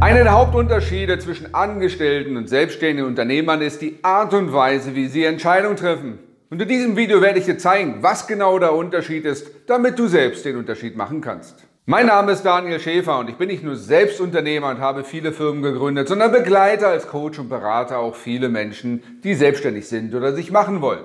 Einer der Hauptunterschiede zwischen Angestellten und selbstständigen Unternehmern ist die Art und Weise, wie sie Entscheidungen treffen. Und in diesem Video werde ich dir zeigen, was genau der Unterschied ist, damit du selbst den Unterschied machen kannst. Mein Name ist Daniel Schäfer und ich bin nicht nur Selbstunternehmer und habe viele Firmen gegründet, sondern begleite als Coach und Berater auch viele Menschen, die selbstständig sind oder sich machen wollen.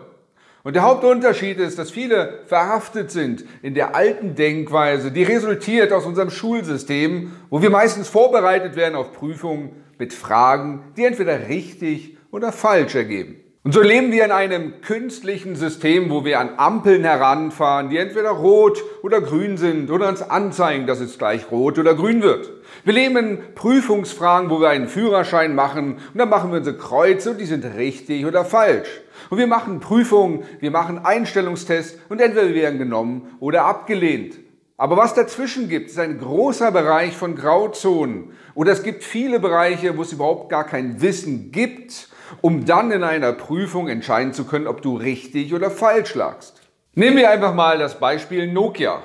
Und der Hauptunterschied ist, dass viele verhaftet sind in der alten Denkweise, die resultiert aus unserem Schulsystem, wo wir meistens vorbereitet werden auf Prüfungen mit Fragen, die entweder richtig oder falsch ergeben. Und so leben wir in einem künstlichen System, wo wir an Ampeln heranfahren, die entweder rot oder grün sind oder uns anzeigen, dass es gleich rot oder grün wird. Wir leben in Prüfungsfragen, wo wir einen Führerschein machen und dann machen wir unsere Kreuze und die sind richtig oder falsch. Und wir machen Prüfungen, wir machen Einstellungstests und entweder wir werden genommen oder abgelehnt. Aber was dazwischen gibt, ist ein großer Bereich von Grauzonen. Oder es gibt viele Bereiche, wo es überhaupt gar kein Wissen gibt, um dann in einer Prüfung entscheiden zu können, ob du richtig oder falsch lagst. Nehmen wir einfach mal das Beispiel Nokia.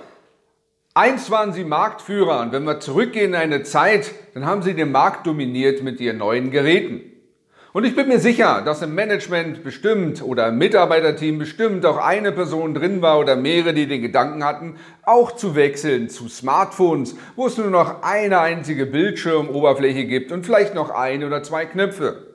Eins waren sie Marktführer und wenn wir zurückgehen in eine Zeit, dann haben sie den Markt dominiert mit ihren neuen Geräten. Und ich bin mir sicher, dass im Management bestimmt oder im Mitarbeiterteam bestimmt auch eine Person drin war oder mehrere, die den Gedanken hatten, auch zu wechseln zu Smartphones, wo es nur noch eine einzige Bildschirmoberfläche gibt und vielleicht noch ein oder zwei Knöpfe.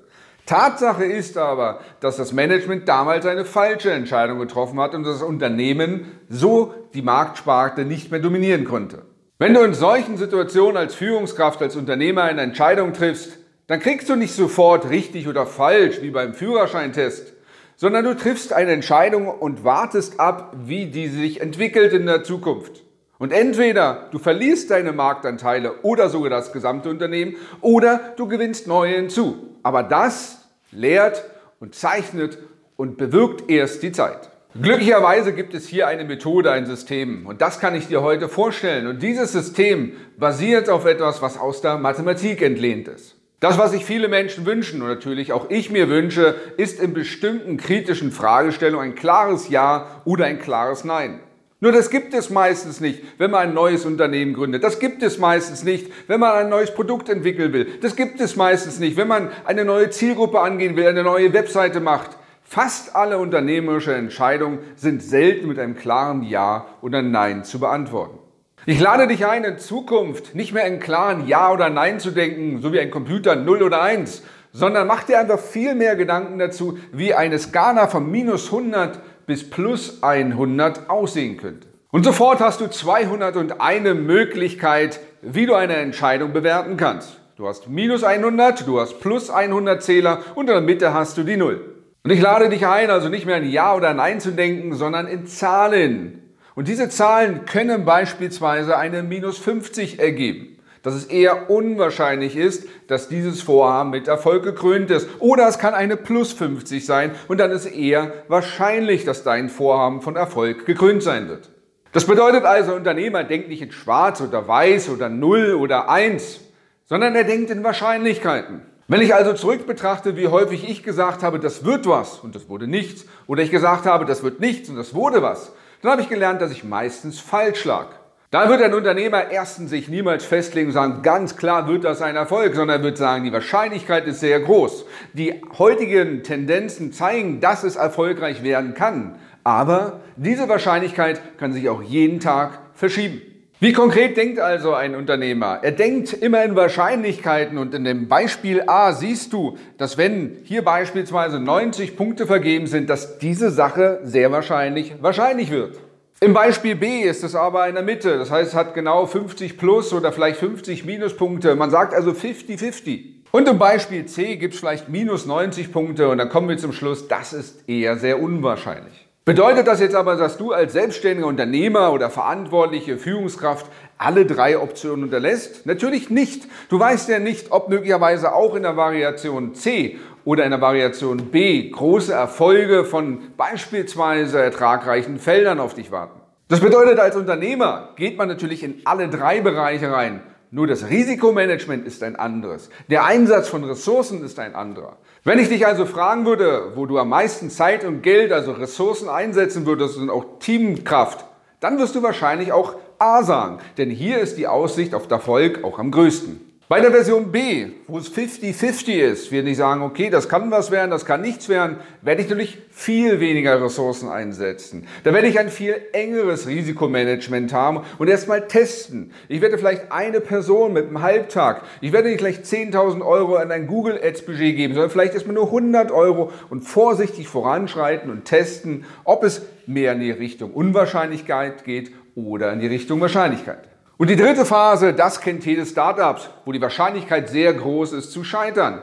Tatsache ist aber, dass das Management damals eine falsche Entscheidung getroffen hat und das Unternehmen so die Marktsparte nicht mehr dominieren konnte. Wenn du in solchen Situationen als Führungskraft, als Unternehmer eine Entscheidung triffst, dann kriegst du nicht sofort richtig oder falsch wie beim Führerscheintest, sondern du triffst eine Entscheidung und wartest ab, wie die sich entwickelt in der Zukunft. Und entweder du verlierst deine Marktanteile oder sogar das gesamte Unternehmen oder du gewinnst neue hinzu. Aber das lehrt und zeichnet und bewirkt erst die Zeit. Glücklicherweise gibt es hier eine Methode, ein System. Und das kann ich dir heute vorstellen. Und dieses System basiert auf etwas, was aus der Mathematik entlehnt ist. Das, was sich viele Menschen wünschen und natürlich auch ich mir wünsche, ist in bestimmten kritischen Fragestellungen ein klares Ja oder ein klares Nein. Nur das gibt es meistens nicht, wenn man ein neues Unternehmen gründet. Das gibt es meistens nicht, wenn man ein neues Produkt entwickeln will. Das gibt es meistens nicht, wenn man eine neue Zielgruppe angehen will, eine neue Webseite macht. Fast alle unternehmerische Entscheidungen sind selten mit einem klaren Ja oder Nein zu beantworten. Ich lade dich ein, in Zukunft nicht mehr in klaren Ja oder Nein zu denken, so wie ein Computer 0 oder 1, sondern mach dir einfach viel mehr Gedanken dazu, wie eine Skala von minus 100 bis plus 100 aussehen könnte. Und sofort hast du 201 Möglichkeit, wie du eine Entscheidung bewerten kannst. Du hast minus 100, du hast plus 100 Zähler und in der Mitte hast du die Null. Und ich lade dich ein, also nicht mehr in Ja oder Nein zu denken, sondern in Zahlen. Und diese Zahlen können beispielsweise eine minus 50 ergeben dass es eher unwahrscheinlich ist, dass dieses Vorhaben mit Erfolg gekrönt ist. Oder es kann eine plus 50 sein und dann ist eher wahrscheinlich, dass dein Vorhaben von Erfolg gekrönt sein wird. Das bedeutet also, Unternehmer denkt nicht in schwarz oder weiß oder null oder eins, sondern er denkt in Wahrscheinlichkeiten. Wenn ich also zurück betrachte, wie häufig ich gesagt habe, das wird was und das wurde nichts, oder ich gesagt habe, das wird nichts und das wurde was, dann habe ich gelernt, dass ich meistens falsch lag. Da wird ein Unternehmer erstens sich niemals festlegen und sagen, ganz klar wird das ein Erfolg, sondern er wird sagen, die Wahrscheinlichkeit ist sehr groß. Die heutigen Tendenzen zeigen, dass es erfolgreich werden kann. Aber diese Wahrscheinlichkeit kann sich auch jeden Tag verschieben. Wie konkret denkt also ein Unternehmer? Er denkt immer in Wahrscheinlichkeiten und in dem Beispiel A siehst du, dass wenn hier beispielsweise 90 Punkte vergeben sind, dass diese Sache sehr wahrscheinlich wahrscheinlich wird. Im Beispiel B ist es aber in der Mitte. Das heißt, es hat genau 50 plus oder vielleicht 50 Minuspunkte. Man sagt also 50-50. Und im Beispiel C gibt es vielleicht minus 90 Punkte und dann kommen wir zum Schluss, das ist eher sehr unwahrscheinlich. Bedeutet das jetzt aber, dass du als selbstständiger Unternehmer oder verantwortliche Führungskraft alle drei Optionen unterlässt? Natürlich nicht. Du weißt ja nicht, ob möglicherweise auch in der Variation C oder in der Variation B große Erfolge von beispielsweise ertragreichen Feldern auf dich warten. Das bedeutet, als Unternehmer geht man natürlich in alle drei Bereiche rein. Nur das Risikomanagement ist ein anderes. Der Einsatz von Ressourcen ist ein anderer. Wenn ich dich also fragen würde, wo du am meisten Zeit und Geld, also Ressourcen einsetzen würdest und auch Teamkraft, dann wirst du wahrscheinlich auch A sagen. Denn hier ist die Aussicht auf Erfolg auch am größten. Bei der Version B, wo es 50-50 ist, wir nicht sagen, okay, das kann was werden, das kann nichts werden, werde ich natürlich viel weniger Ressourcen einsetzen. Da werde ich ein viel engeres Risikomanagement haben und erstmal testen. Ich werde vielleicht eine Person mit einem Halbtag, ich werde nicht gleich 10.000 Euro an ein Google Ads Budget geben, sondern vielleicht erstmal nur 100 Euro und vorsichtig voranschreiten und testen, ob es mehr in die Richtung Unwahrscheinlichkeit geht oder in die Richtung Wahrscheinlichkeit. Und die dritte Phase, das kennt jedes Startup, wo die Wahrscheinlichkeit sehr groß ist zu scheitern.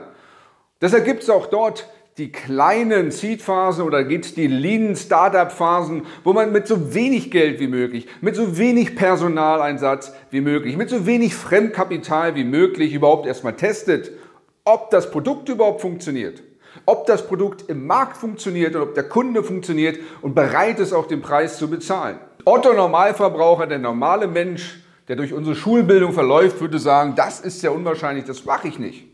Deshalb gibt es auch dort die kleinen Seed-Phasen oder gibt es die Lean Startup-Phasen, wo man mit so wenig Geld wie möglich, mit so wenig Personaleinsatz wie möglich, mit so wenig Fremdkapital wie möglich überhaupt erstmal testet, ob das Produkt überhaupt funktioniert, ob das Produkt im Markt funktioniert und ob der Kunde funktioniert und bereit ist, auch den Preis zu bezahlen. Otto Normalverbraucher, der normale Mensch, der durch unsere Schulbildung verläuft, würde sagen, das ist ja unwahrscheinlich, das mache ich nicht.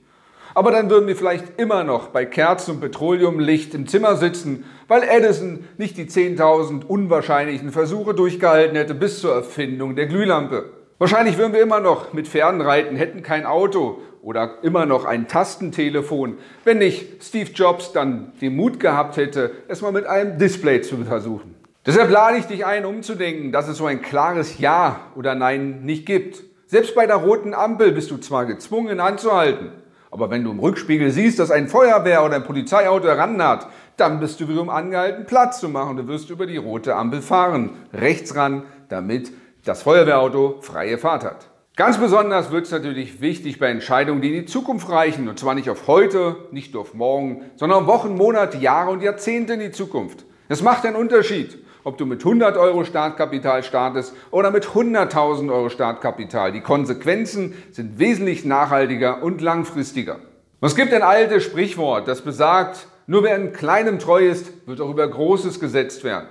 Aber dann würden wir vielleicht immer noch bei Kerzen und Petroleumlicht im Zimmer sitzen, weil Edison nicht die 10.000 unwahrscheinlichen Versuche durchgehalten hätte bis zur Erfindung der Glühlampe. Wahrscheinlich würden wir immer noch mit Pferden reiten, hätten kein Auto oder immer noch ein Tastentelefon, wenn nicht Steve Jobs dann den Mut gehabt hätte, es mal mit einem Display zu versuchen. Deshalb lade ich dich ein, umzudenken, dass es so ein klares Ja oder Nein nicht gibt. Selbst bei der roten Ampel bist du zwar gezwungen anzuhalten, aber wenn du im Rückspiegel siehst, dass ein Feuerwehr oder ein Polizeiauto herannaht, dann bist du wiederum angehalten, Platz zu machen. Du wirst über die rote Ampel fahren, rechts ran, damit das Feuerwehrauto freie Fahrt hat. Ganz besonders wird es natürlich wichtig bei Entscheidungen, die in die Zukunft reichen. Und zwar nicht auf heute, nicht nur auf morgen, sondern Wochen, Monate, Jahre und Jahrzehnte in die Zukunft. Es macht einen Unterschied ob du mit 100 Euro Startkapital startest oder mit 100.000 Euro Startkapital. Die Konsequenzen sind wesentlich nachhaltiger und langfristiger. Es gibt ein altes Sprichwort, das besagt, nur wer in kleinem treu ist, wird auch über Großes gesetzt werden.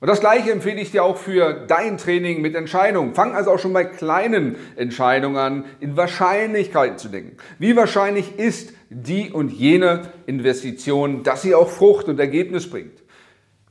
Und das Gleiche empfehle ich dir auch für dein Training mit Entscheidungen. Fang also auch schon bei kleinen Entscheidungen an, in Wahrscheinlichkeiten zu denken. Wie wahrscheinlich ist die und jene Investition, dass sie auch Frucht und Ergebnis bringt?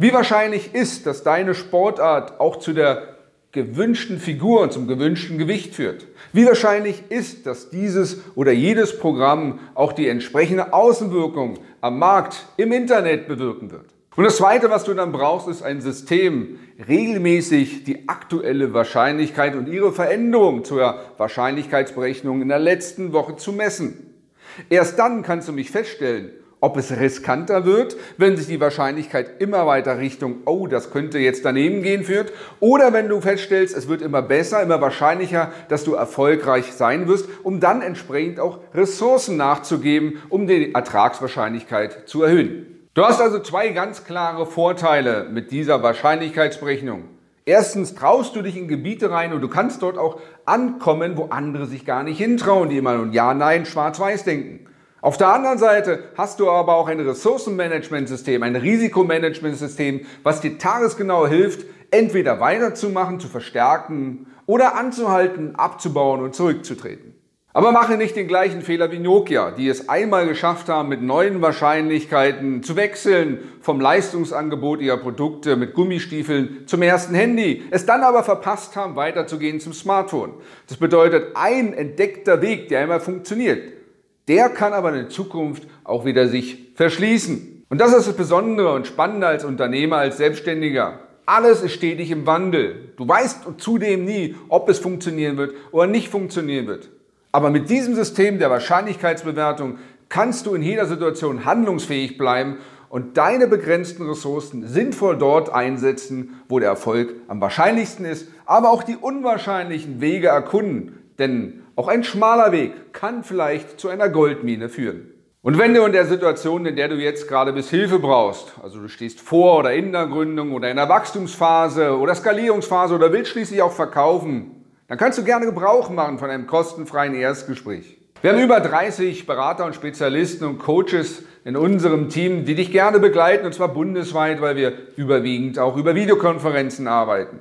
Wie wahrscheinlich ist, dass deine Sportart auch zu der gewünschten Figur und zum gewünschten Gewicht führt? Wie wahrscheinlich ist, dass dieses oder jedes Programm auch die entsprechende Außenwirkung am Markt, im Internet bewirken wird? Und das Zweite, was du dann brauchst, ist ein System, regelmäßig die aktuelle Wahrscheinlichkeit und ihre Veränderung zur Wahrscheinlichkeitsberechnung in der letzten Woche zu messen. Erst dann kannst du mich feststellen, ob es riskanter wird, wenn sich die Wahrscheinlichkeit immer weiter Richtung, oh, das könnte jetzt daneben gehen, führt, oder wenn du feststellst, es wird immer besser, immer wahrscheinlicher, dass du erfolgreich sein wirst, um dann entsprechend auch Ressourcen nachzugeben, um die Ertragswahrscheinlichkeit zu erhöhen. Du hast also zwei ganz klare Vorteile mit dieser Wahrscheinlichkeitsberechnung. Erstens traust du dich in Gebiete rein und du kannst dort auch ankommen, wo andere sich gar nicht hintrauen, die immer nur Ja, Nein, Schwarz-Weiß denken. Auf der anderen Seite hast du aber auch ein Ressourcenmanagementsystem, ein Risikomanagementsystem, was dir tagesgenau hilft, entweder weiterzumachen, zu verstärken oder anzuhalten, abzubauen und zurückzutreten. Aber mache nicht den gleichen Fehler wie Nokia, die es einmal geschafft haben, mit neuen Wahrscheinlichkeiten zu wechseln vom Leistungsangebot ihrer Produkte mit Gummistiefeln zum ersten Handy, es dann aber verpasst haben, weiterzugehen zum Smartphone. Das bedeutet ein entdeckter Weg, der einmal funktioniert der kann aber in Zukunft auch wieder sich verschließen. Und das ist das Besondere und Spannende als Unternehmer, als Selbstständiger. Alles ist stetig im Wandel. Du weißt zudem nie, ob es funktionieren wird oder nicht funktionieren wird. Aber mit diesem System der Wahrscheinlichkeitsbewertung kannst du in jeder Situation handlungsfähig bleiben und deine begrenzten Ressourcen sinnvoll dort einsetzen, wo der Erfolg am wahrscheinlichsten ist, aber auch die unwahrscheinlichen Wege erkunden. Denn auch ein schmaler Weg kann vielleicht zu einer Goldmine führen. Und wenn du in der Situation, in der du jetzt gerade bis Hilfe brauchst, also du stehst vor oder in der Gründung oder in der Wachstumsphase oder Skalierungsphase oder willst schließlich auch verkaufen, dann kannst du gerne Gebrauch machen von einem kostenfreien Erstgespräch. Wir haben über 30 Berater und Spezialisten und Coaches in unserem Team, die dich gerne begleiten, und zwar bundesweit, weil wir überwiegend auch über Videokonferenzen arbeiten.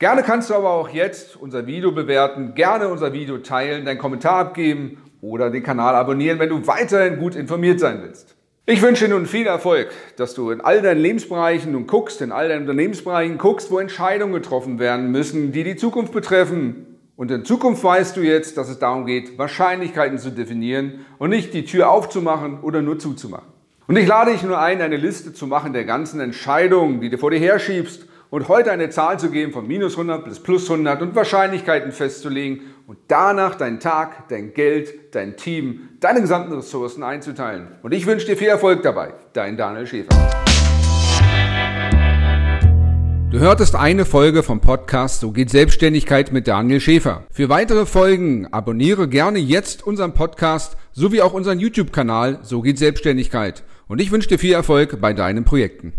Gerne kannst du aber auch jetzt unser Video bewerten, gerne unser Video teilen, deinen Kommentar abgeben oder den Kanal abonnieren, wenn du weiterhin gut informiert sein willst. Ich wünsche dir nun viel Erfolg, dass du in all deinen Lebensbereichen nun guckst, in all deinen Unternehmensbereichen guckst, wo Entscheidungen getroffen werden müssen, die die Zukunft betreffen. Und in Zukunft weißt du jetzt, dass es darum geht, Wahrscheinlichkeiten zu definieren und nicht die Tür aufzumachen oder nur zuzumachen. Und ich lade dich nur ein, eine Liste zu machen der ganzen Entscheidungen, die du vor dir herschiebst und heute eine Zahl zu geben von minus 100 bis plus 100 und Wahrscheinlichkeiten festzulegen und danach deinen Tag, dein Geld, dein Team, deine gesamten Ressourcen einzuteilen. Und ich wünsche dir viel Erfolg dabei. Dein Daniel Schäfer. Du hörtest eine Folge vom Podcast So geht Selbstständigkeit mit Daniel Schäfer. Für weitere Folgen abonniere gerne jetzt unseren Podcast sowie auch unseren YouTube-Kanal So geht Selbstständigkeit. Und ich wünsche dir viel Erfolg bei deinen Projekten.